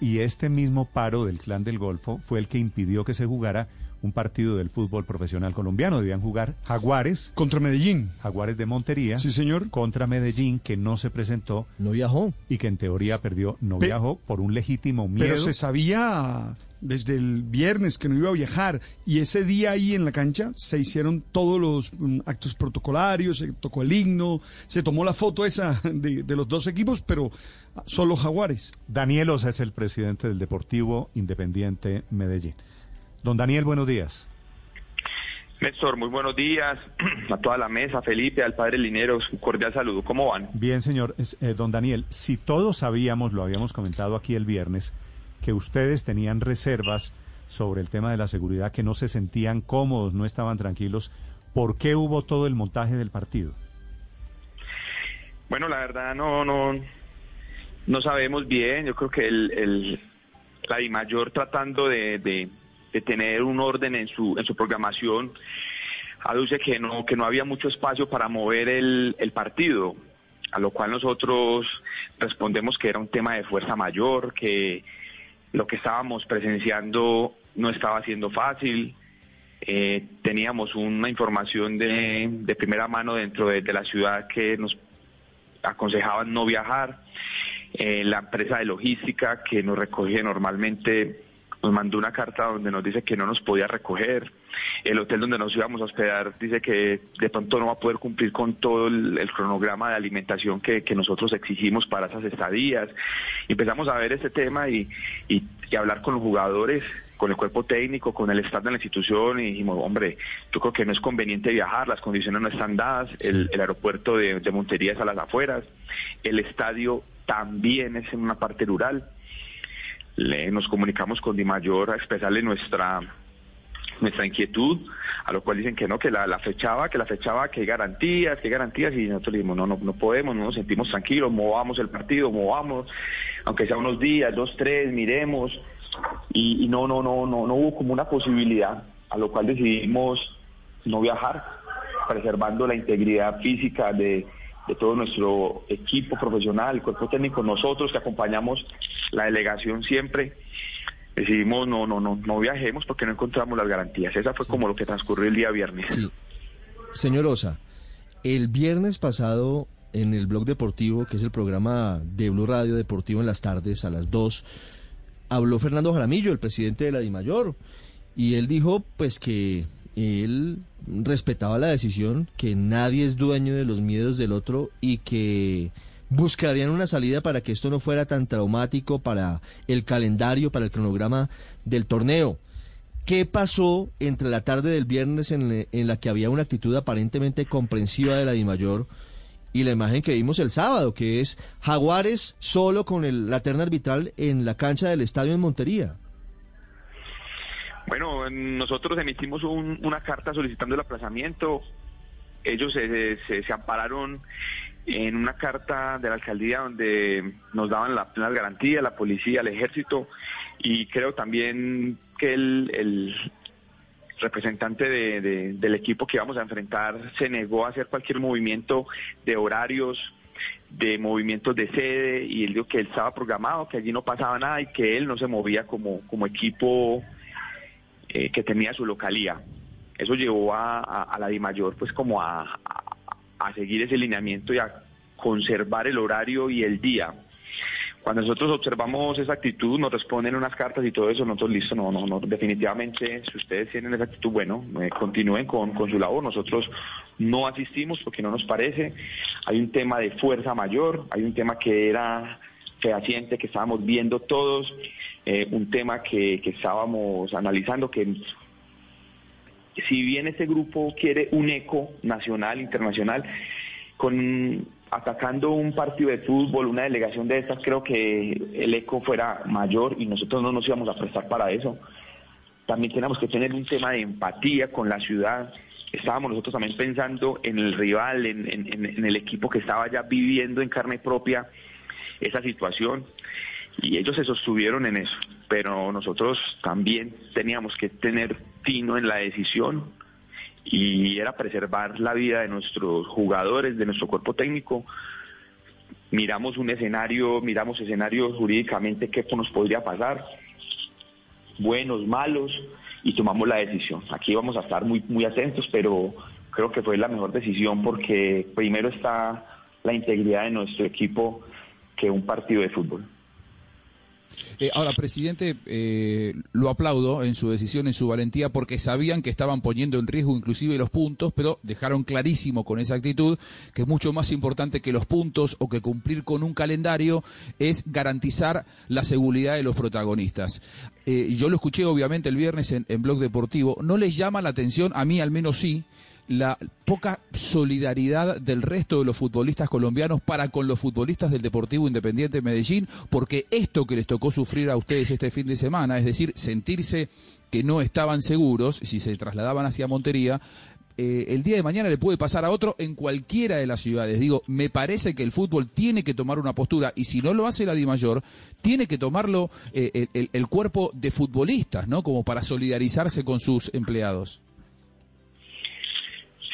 Y este mismo paro del Clan del Golfo fue el que impidió que se jugara un partido del fútbol profesional colombiano. Debían jugar Jaguares. Contra Medellín. Jaguares de Montería. Sí, señor. Contra Medellín, que no se presentó. No viajó. Y que en teoría perdió. No Pe- viajó por un legítimo miedo. Pero se sabía desde el viernes que no iba a viajar y ese día ahí en la cancha se hicieron todos los mm, actos protocolarios, se tocó el himno, se tomó la foto esa de, de los dos equipos, pero solo Jaguares. Daniel Osa es el presidente del Deportivo Independiente Medellín. Don Daniel, buenos días. Néstor, muy buenos días a toda la mesa, Felipe, al padre Lineros, un cordial saludo. ¿Cómo van? Bien, señor. Es- eh, don Daniel, si todos sabíamos, lo habíamos comentado aquí el viernes, que ustedes tenían reservas sobre el tema de la seguridad, que no se sentían cómodos, no estaban tranquilos, ¿por qué hubo todo el montaje del partido? Bueno, la verdad no no no sabemos bien. Yo creo que el, el la DIMAYOR tratando de, de, de tener un orden en su en su programación aduce que no que no había mucho espacio para mover el, el partido, a lo cual nosotros respondemos que era un tema de fuerza mayor, que lo que estábamos presenciando no estaba siendo fácil. Eh, teníamos una información de, de primera mano dentro de, la ciudad que nos aconsejaban no viajar. Eh, la empresa de logística que nos recoge normalmente nos mandó una carta donde nos dice que no nos podía recoger. El hotel donde nos íbamos a hospedar dice que de pronto no va a poder cumplir con todo el, el cronograma de alimentación que, que nosotros exigimos para esas estadías. Empezamos a ver este tema y, y, y hablar con los jugadores, con el cuerpo técnico, con el staff de la institución y dijimos, hombre, yo creo que no es conveniente viajar, las condiciones no están dadas, el, el aeropuerto de, de Montería es a las afueras, el estadio también es en una parte rural. Le, nos comunicamos con Di Mayor a expresarle nuestra nuestra inquietud, a lo cual dicen que no, que la, la fechaba, que la fechaba, que hay garantías, que garantías, y nosotros le dijimos, no, no, no podemos, no nos sentimos tranquilos, movamos el partido, movamos, aunque sea unos días, dos, tres, miremos, y, y no, no, no, no, no hubo como una posibilidad, a lo cual decidimos no viajar, preservando la integridad física de, de todo nuestro equipo profesional, el cuerpo técnico, nosotros que acompañamos la delegación siempre, decidimos no, no, no, no viajemos porque no encontramos las garantías. Esa fue como lo que transcurrió el día viernes. Sí. Señor Osa, el viernes pasado en el blog deportivo, que es el programa de Blue Radio Deportivo en las tardes a las 2, habló Fernando Jaramillo, el presidente de la DIMAYOR, y él dijo pues que él respetaba la decisión, que nadie es dueño de los miedos del otro y que buscarían una salida para que esto no fuera tan traumático para el calendario, para el cronograma del torneo. ¿Qué pasó entre la tarde del viernes en, la que había una actitud aparentemente comprensiva de la DIMAYOR y la imagen que vimos el sábado, que es Jaguares solo con el, la terna arbitral en la cancha del estadio en Montería? Bueno, nosotros emitimos un- una carta solicitando el aplazamiento. Ellos se, se- se ampararon en una carta de la alcaldía donde nos daban las plenas garantías, la policía, el ejército, y creo también que el, representante de- de- del equipo que íbamos a enfrentar se negó a hacer cualquier movimiento de horarios, de movimientos de sede, y él dijo que él estaba programado, que allí no pasaba nada y que él no se movía como, como equipo eh, que tenía su localía. Eso llevó a, a- a la DIMAYOR pues como a- a seguir ese lineamiento y a conservar el horario y el día. Cuando nosotros observamos esa actitud, nos responden unas cartas y todo eso, nosotros listo, no, no, no, definitivamente, si ustedes tienen esa actitud, bueno, eh, continúen con, con su labor, nosotros no asistimos porque no nos parece, hay un tema de fuerza mayor, hay un tema que era fehaciente, que estábamos viendo todos, eh, un tema que, que estábamos analizando, que si bien este grupo quiere un eco nacional, internacional, con atacando un partido de fútbol, una delegación de estas, creo que el eco fuera mayor y nosotros no nos íbamos a prestar para eso. También tenemos que tener un tema de empatía con la ciudad. Estábamos nosotros también pensando en el rival, en, en el equipo que estaba ya viviendo en carne propia esa situación y ellos se sostuvieron en eso, pero nosotros también teníamos que tener fino en la decisión y era preservar la vida de nuestros jugadores, de nuestro cuerpo técnico. Miramos un escenario, miramos escenarios jurídicamente qué nos podría pasar, buenos, malos, y tomamos la decisión. Aquí vamos a estar muy, muy atentos, pero creo que fue la mejor decisión porque primero está la integridad de nuestro equipo que un partido de fútbol. Eh, ahora, presidente, eh, lo aplaudo en su decisión, en su valentía, porque sabían que estaban poniendo en riesgo inclusive los puntos, pero dejaron clarísimo con esa actitud que es mucho más importante que los puntos o que cumplir con un calendario es garantizar la seguridad de los protagonistas. Eh, yo lo escuché obviamente el viernes en, en Blog Deportivo. ¿No les llama la atención? A mí al menos sí la poca solidaridad del resto de los futbolistas colombianos para con los futbolistas del Deportivo Independiente de Medellín, porque esto que les tocó sufrir a ustedes este fin de semana, es decir, sentirse que no estaban seguros si se trasladaban hacia Montería, eh, el día de mañana le puede pasar a otro en cualquiera de las ciudades. Digo, me parece que el fútbol tiene que tomar una postura y si no lo hace la Mayor, tiene que tomarlo eh, el cuerpo de futbolistas, ¿no? Como para solidarizarse con sus empleados.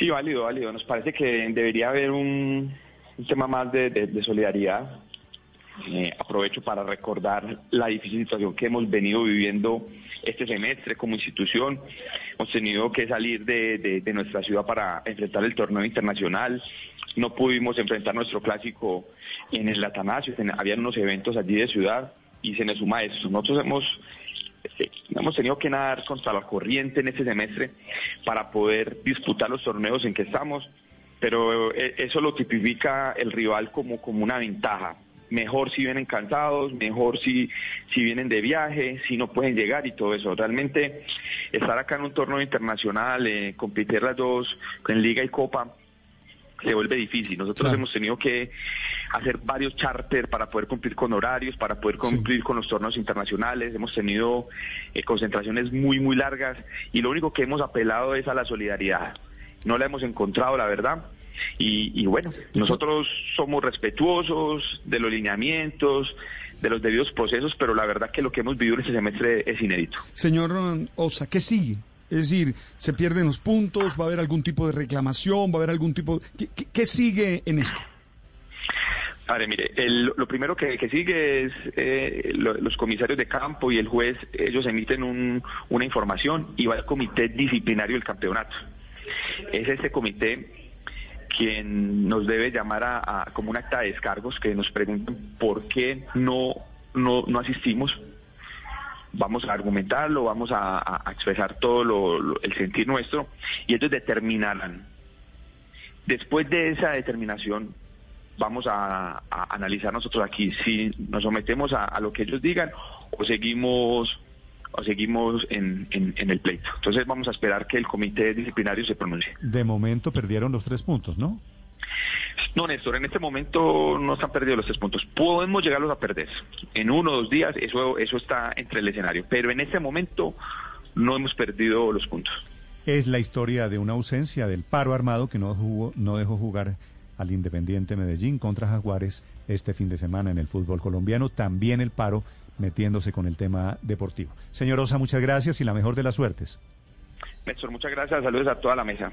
Sí, válido, válido. Nos parece que debería haber un, tema más de, solidaridad. Eh, aprovecho para recordar la difícil situación que hemos venido viviendo este semestre como institución. Hemos tenido que salir de, nuestra ciudad para enfrentar el torneo internacional. No pudimos enfrentar nuestro clásico en el Atanasio. Habían unos eventos allí de ciudad y se nos suma eso. Nosotros hemos este, hemos tenido que nadar contra la corriente en este semestre para poder disputar los torneos en que estamos, pero eh, eso lo tipifica el rival como, como una ventaja. Mejor si vienen cansados, mejor si, si vienen de viaje, si no pueden llegar y todo eso. Realmente estar acá en un torneo internacional, eh, competir las dos en Liga y Copa, se vuelve difícil. Nosotros hemos tenido que hacer varios charters para poder cumplir con horarios, para poder cumplir con los torneos internacionales. Hemos tenido eh, concentraciones muy, muy largas y lo único que hemos apelado es a la solidaridad. No la hemos encontrado, la verdad. Y, bueno, nosotros somos respetuosos de los lineamientos, de los debidos procesos, pero la verdad que lo que hemos vivido en este semestre es inédito. Señor Osa, ¿qué sigue? Es decir, se pierden los puntos, va a haber algún tipo de reclamación, va a haber algún tipo... ¿Qué, sigue en esto? Vale, mire, lo primero que, sigue es eh, los comisarios de campo y el juez, ellos emiten una información y va al comité disciplinario del campeonato. Es ese comité quien nos debe llamar a, como un acta de descargos que nos pregunten por qué no, no, no asistimos, vamos a argumentarlo, vamos a, expresar todo el sentir nuestro y ellos determinarán. Después de esa determinación, vamos a, analizar nosotros aquí si nos sometemos a, lo que ellos digan o seguimos o seguimos en, el pleito. Entonces vamos a esperar que el comité disciplinario se pronuncie. De momento perdieron los tres puntos, ¿no? No, Néstor, en este momento no están perdidos los tres puntos. Podemos llegarlos a perder. En uno o dos días, eso, eso está entre el escenario. Pero en este momento no hemos perdido los puntos. Es la historia de una ausencia del paro armado que no, jugó, no dejó jugar al Independiente Medellín contra Jaguares este fin de semana en el fútbol colombiano. También el paro metiéndose con el tema deportivo. Señor Osa, muchas gracias y la mejor de las suertes. Néstor, muchas gracias. Saludos a toda la mesa.